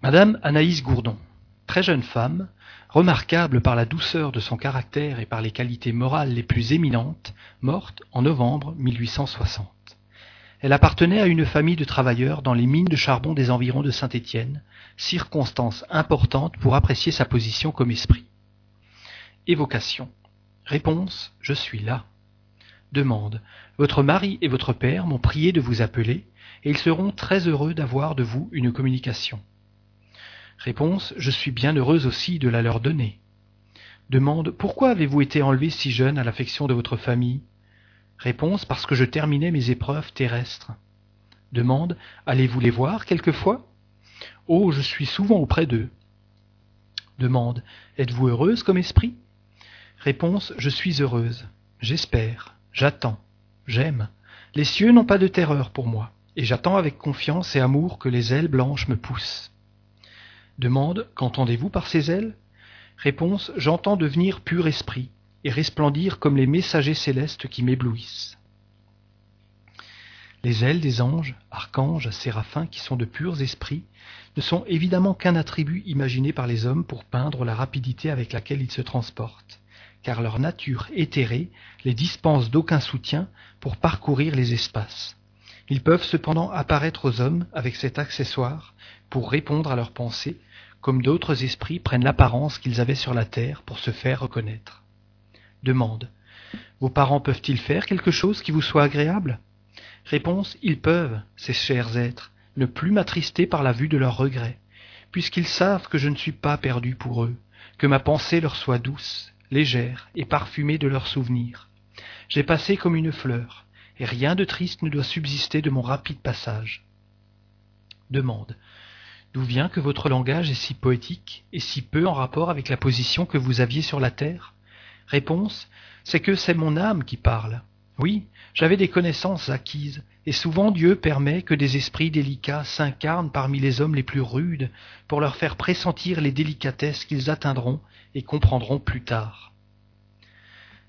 Madame Anaïs Gourdon, très jeune femme, remarquable par la douceur de son caractère et par les qualités morales les plus éminentes, morte en novembre 1860. Elle appartenait à une famille de travailleurs dans les mines de charbon des environs de Saint-Étienne, circonstance importante pour apprécier sa position comme esprit. Évocation. Réponse Je suis là. Demande. Votre mari et votre père m'ont prié de vous appeler, et ils seront très heureux d'avoir de vous une communication. Réponse Je suis bien heureuse aussi de la leur donner. Demande Pourquoi avez-vous été enlevé si jeune à l'affection de votre famille? Réponse Parce que je terminais mes épreuves terrestres. Demande Allez-vous les voir quelquefois? Oh, je suis souvent auprès d'eux. Demande Êtes-vous heureuse comme esprit? Réponse Je suis heureuse. J'espère. J'attends. J'aime. Les cieux n'ont pas de terreur pour moi, et j'attends avec confiance et amour que les ailes blanches me poussent. Demande Qu'entendez-vous par ces ailes? Réponse J'entends devenir pur esprit et resplendir comme les messagers célestes qui m'éblouissent. Les ailes des anges, archanges, séraphins qui sont de purs esprits ne sont évidemment qu'un attribut imaginé par les hommes pour peindre la rapidité avec laquelle ils se transportent, car leur nature éthérée les dispense d'aucun soutien pour parcourir les espaces. Ils peuvent cependant apparaître aux hommes avec cet accessoire pour répondre à leurs pensées comme d'autres esprits prennent l'apparence qu'ils avaient sur la terre pour se faire reconnaître. Demande. Vos parents peuvent-ils faire quelque chose qui vous soit agréable? Réponse. Ils peuvent, ces chers êtres, ne plus m'attrister par la vue de leurs regrets, puisqu'ils savent que je ne suis pas perdu pour eux, que ma pensée leur soit douce, légère et parfumée de leurs souvenirs. J'ai passé comme une fleur, et rien de triste ne doit subsister de mon rapide passage. Demande. D'où vient que votre langage est si poétique et si peu en rapport avec la position que vous aviez sur la terre? Réponse C'est que c'est mon âme qui parle. Oui, j'avais des connaissances acquises, et souvent Dieu permet que des esprits délicats s'incarnent parmi les hommes les plus rudes pour leur faire pressentir les délicatesses qu'ils atteindront et comprendront plus tard.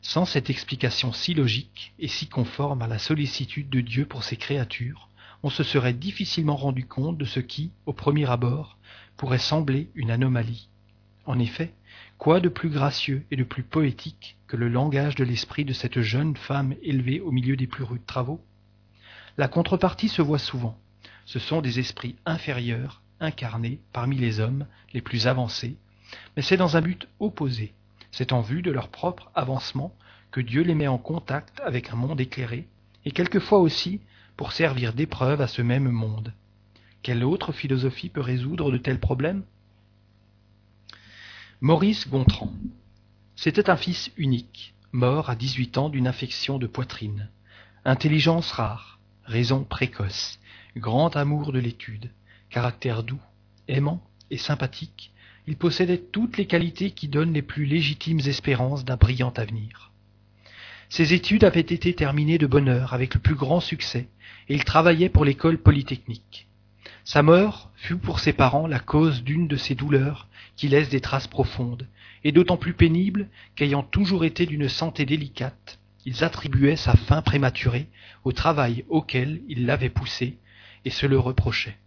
Sans cette explication si logique et si conforme à la sollicitude de Dieu pour ses créatures, on se serait difficilement rendu compte de ce qui, au premier abord, pourrait sembler une anomalie. En effet, quoi de plus gracieux et de plus poétique que le langage de l'esprit de cette jeune femme élevée au milieu des plus rudes travaux? La contrepartie se voit souvent. Ce sont des esprits inférieurs, incarnés parmi les hommes les plus avancés, mais c'est dans un but opposé. C'est en vue de leur propre avancement que Dieu les met en contact avec un monde éclairé, et quelquefois aussi pour servir d'épreuve à ce même monde. Quelle autre philosophie peut résoudre de tels problèmes? Maurice Gontran. C'était un fils unique, mort à 18 ans d'une infection de poitrine. Intelligence rare, raison précoce, grand amour de l'étude, caractère doux, aimant et sympathique, il possédait toutes les qualités qui donnent les plus légitimes espérances d'un brillant avenir. Ses études avaient été terminées de bonne heure avec le plus grand succès, et il travaillait pour l'école polytechnique. Sa mort fut pour ses parents la cause d'une de ces douleurs qui laissent des traces profondes, et d'autant plus pénibles qu'ayant toujours été d'une santé délicate, ils attribuaient sa fin prématurée au travail auquel il l'avait poussé, et se le reprochaient.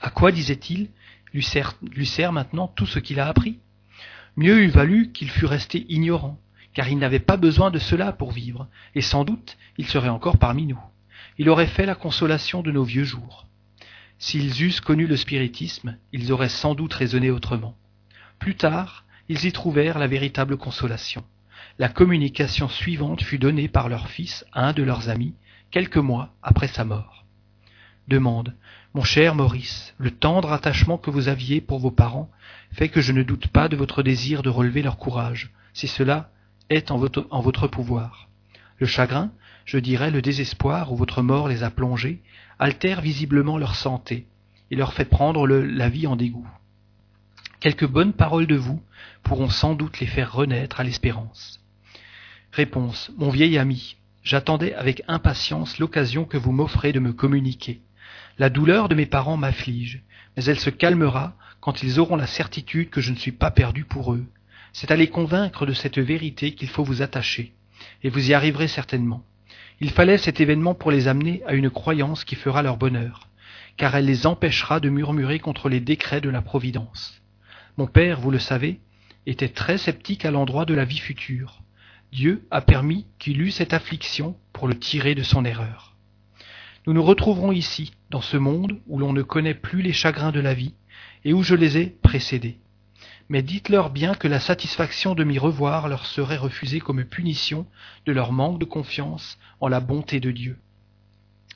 À quoi, disait-il, lui sert, lui sert maintenant tout ce qu'il a appris? Mieux eût valu qu'il fût resté ignorant, car il n'avait pas besoin de cela pour vivre, et sans doute il serait encore parmi nous il aurait fait la consolation de nos vieux jours. S'ils eussent connu le spiritisme, ils auraient sans doute raisonné autrement. Plus tard, ils y trouvèrent la véritable consolation. La communication suivante fut donnée par leur fils à un de leurs amis, quelques mois après sa mort. Demande. Mon cher Maurice, le tendre attachement que vous aviez pour vos parents fait que je ne doute pas de votre désir de relever leur courage, si cela est en votre, pouvoir. Le chagrin, je dirais le désespoir où votre mort les a plongés, altère visiblement leur santé et leur fait prendre la vie en dégoût. Quelques bonnes paroles de vous pourront sans doute les faire renaître à l'espérance. Réponse. Mon vieil ami, j'attendais avec impatience l'occasion que vous m'offrez de me communiquer. La douleur de mes parents m'afflige, mais elle se calmera quand ils auront la certitude que je ne suis pas perdu pour eux. C'est à les convaincre de cette vérité qu'il faut vous attacher, et vous y arriverez certainement. Il fallait cet événement pour les amener à une croyance qui fera leur bonheur, car elle les empêchera de murmurer contre les décrets de la Providence. Mon père, vous le savez, était très sceptique à l'endroit de la vie future. Dieu a permis qu'il eût cette affliction pour le tirer de son erreur. Nous nous retrouverons ici, dans ce monde où l'on ne connaît plus les chagrins de la vie, et où je les ai précédés. Mais dites-leur bien que la satisfaction de m'y revoir leur serait refusée comme punition de leur manque de confiance en la bonté de Dieu.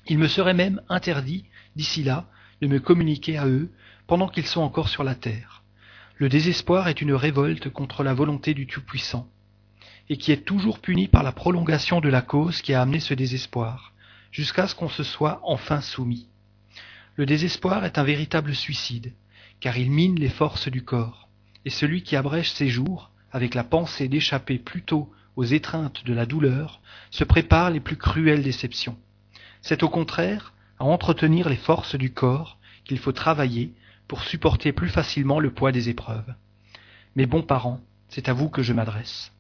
Il me serait même interdit, d'ici là, de me communiquer à eux pendant qu'ils sont encore sur la terre. Le désespoir est une révolte contre la volonté du Tout-Puissant, et qui est toujours punie par la prolongation de la cause qui a amené ce désespoir, jusqu'à ce qu'on se soit enfin soumis. Le désespoir est un véritable suicide, car il mine les forces du corps, et celui qui abrège ses jours, avec la pensée d'échapper plutôt aux étreintes de la douleur, se prépare les plus cruelles déceptions. C'est au contraire à entretenir les forces du corps qu'il faut travailler pour supporter plus facilement le poids des épreuves. Mes bons parents, c'est à vous que je m'adresse.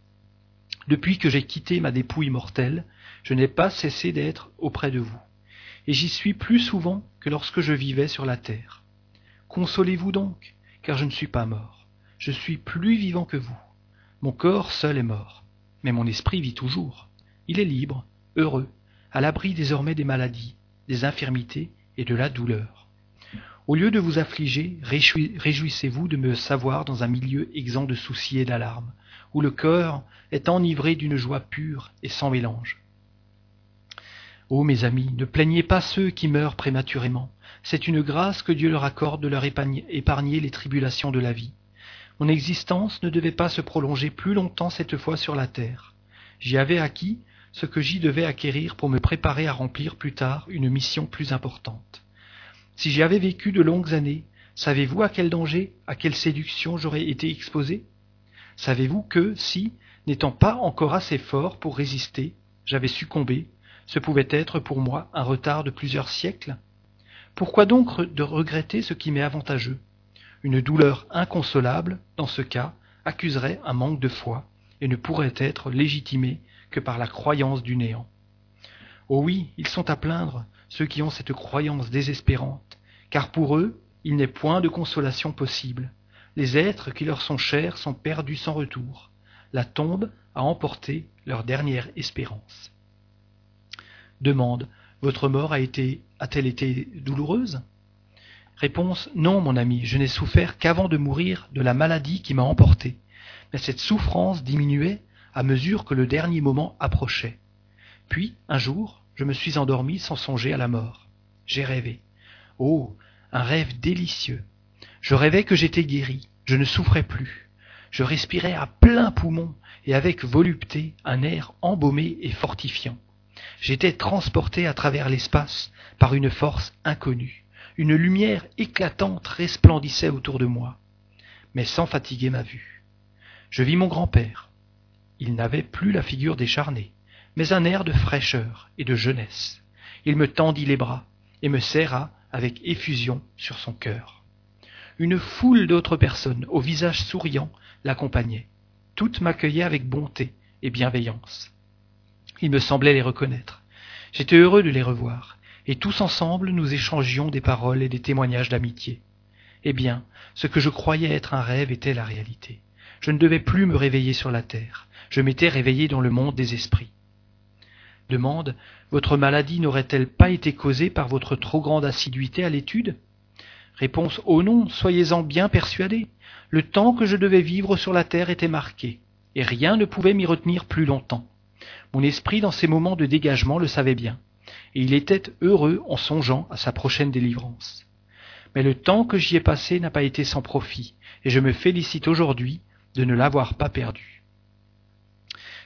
Depuis que j'ai quitté ma dépouille mortelle, je n'ai pas cessé d'être auprès de vous, et j'y suis plus souvent que lorsque je vivais sur la terre. Consolez-vous donc, car je ne suis pas mort. Je suis plus vivant que vous. Mon corps seul est mort, mais mon esprit vit toujours. Il est libre, heureux, à l'abri désormais des maladies, des infirmités et de la douleur. Au lieu de vous affliger, réjouissez-vous de me savoir dans un milieu exempt de soucis et d'alarmes, où le cœur est enivré d'une joie pure et sans mélange. Ô mes amis, ne plaignez pas ceux qui meurent prématurément. C'est une grâce que Dieu leur accorde de leur épargner les tribulations de la vie. Mon existence ne devait pas se prolonger plus longtemps cette fois sur la terre. J'y avais acquis ce que j'y devais acquérir pour me préparer à remplir plus tard une mission plus importante. Si j'y avais vécu de longues années, savez-vous à quel danger, à quelle séduction j'aurais été exposé? Savez-vous que, si, n'étant pas encore assez fort pour résister, j'avais succombé, ce pouvait être pour moi un retard de plusieurs siècles? Pourquoi donc de regretter ce qui m'est avantageux? Une douleur inconsolable, dans ce cas, accuserait un manque de foi et ne pourrait être légitimée que par la croyance du néant. Oh oui, ils sont à plaindre, ceux qui ont cette croyance désespérante, car pour eux, il n'est point de consolation possible. Les êtres qui leur sont chers sont perdus sans retour. La tombe a emporté leur dernière espérance. Demande. Votre mort a été a-t-elle été douloureuse? Réponse. Non, mon ami, je n'ai souffert qu'avant de mourir de la maladie qui m'a emporté. Mais cette souffrance diminuait à mesure que le dernier moment approchait. Puis, un jour, je me suis endormi sans songer à la mort. J'ai rêvé. Oh, un rêve délicieux. Je rêvais que j'étais guéri, je ne souffrais plus. Je respirais à plein poumon et avec volupté un air embaumé et fortifiant. J'étais transporté à travers l'espace par une force inconnue. Une lumière éclatante resplendissait autour de moi, mais sans fatiguer ma vue. Je vis mon grand-père. Il n'avait plus la figure décharnée mais un air de fraîcheur et de jeunesse. Il me tendit les bras et me serra avec effusion sur son cœur. Une foule d'autres personnes, au visage souriant, l'accompagnaient. Toutes m'accueillaient avec bonté et bienveillance. Il me semblait les reconnaître. J'étais heureux de les revoir, et tous ensemble nous échangions des paroles et des témoignages d'amitié. Eh bien, ce que je croyais être un rêve était la réalité. Je ne devais plus me réveiller sur la terre, je m'étais réveillé dans le monde des esprits. Demande Votre maladie n'aurait-elle pas été causée par votre trop grande assiduité à l'étude? Réponse Oh non, soyez-en bien persuadé. Le temps que je devais vivre sur la terre était marqué, et rien ne pouvait m'y retenir plus longtemps. Mon esprit, dans ces moments de dégagement, le savait bien, et il était heureux en songeant à sa prochaine délivrance. Mais le temps que j'y ai passé n'a pas été sans profit, et je me félicite aujourd'hui de ne l'avoir pas perdu.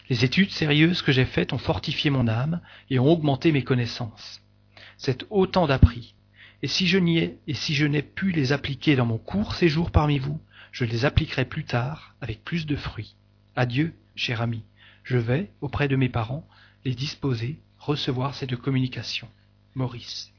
Les études sérieuses que j'ai faites ont fortifié mon âme et ont augmenté mes connaissances. C'est autant d'appris. Et si je n'y ai, et si je n'ai pu les appliquer dans mon court séjour parmi vous, je les appliquerai plus tard avec plus de fruits. Adieu, cher ami. Je vais, auprès de mes parents, les disposer, recevoir cette communication. Maurice.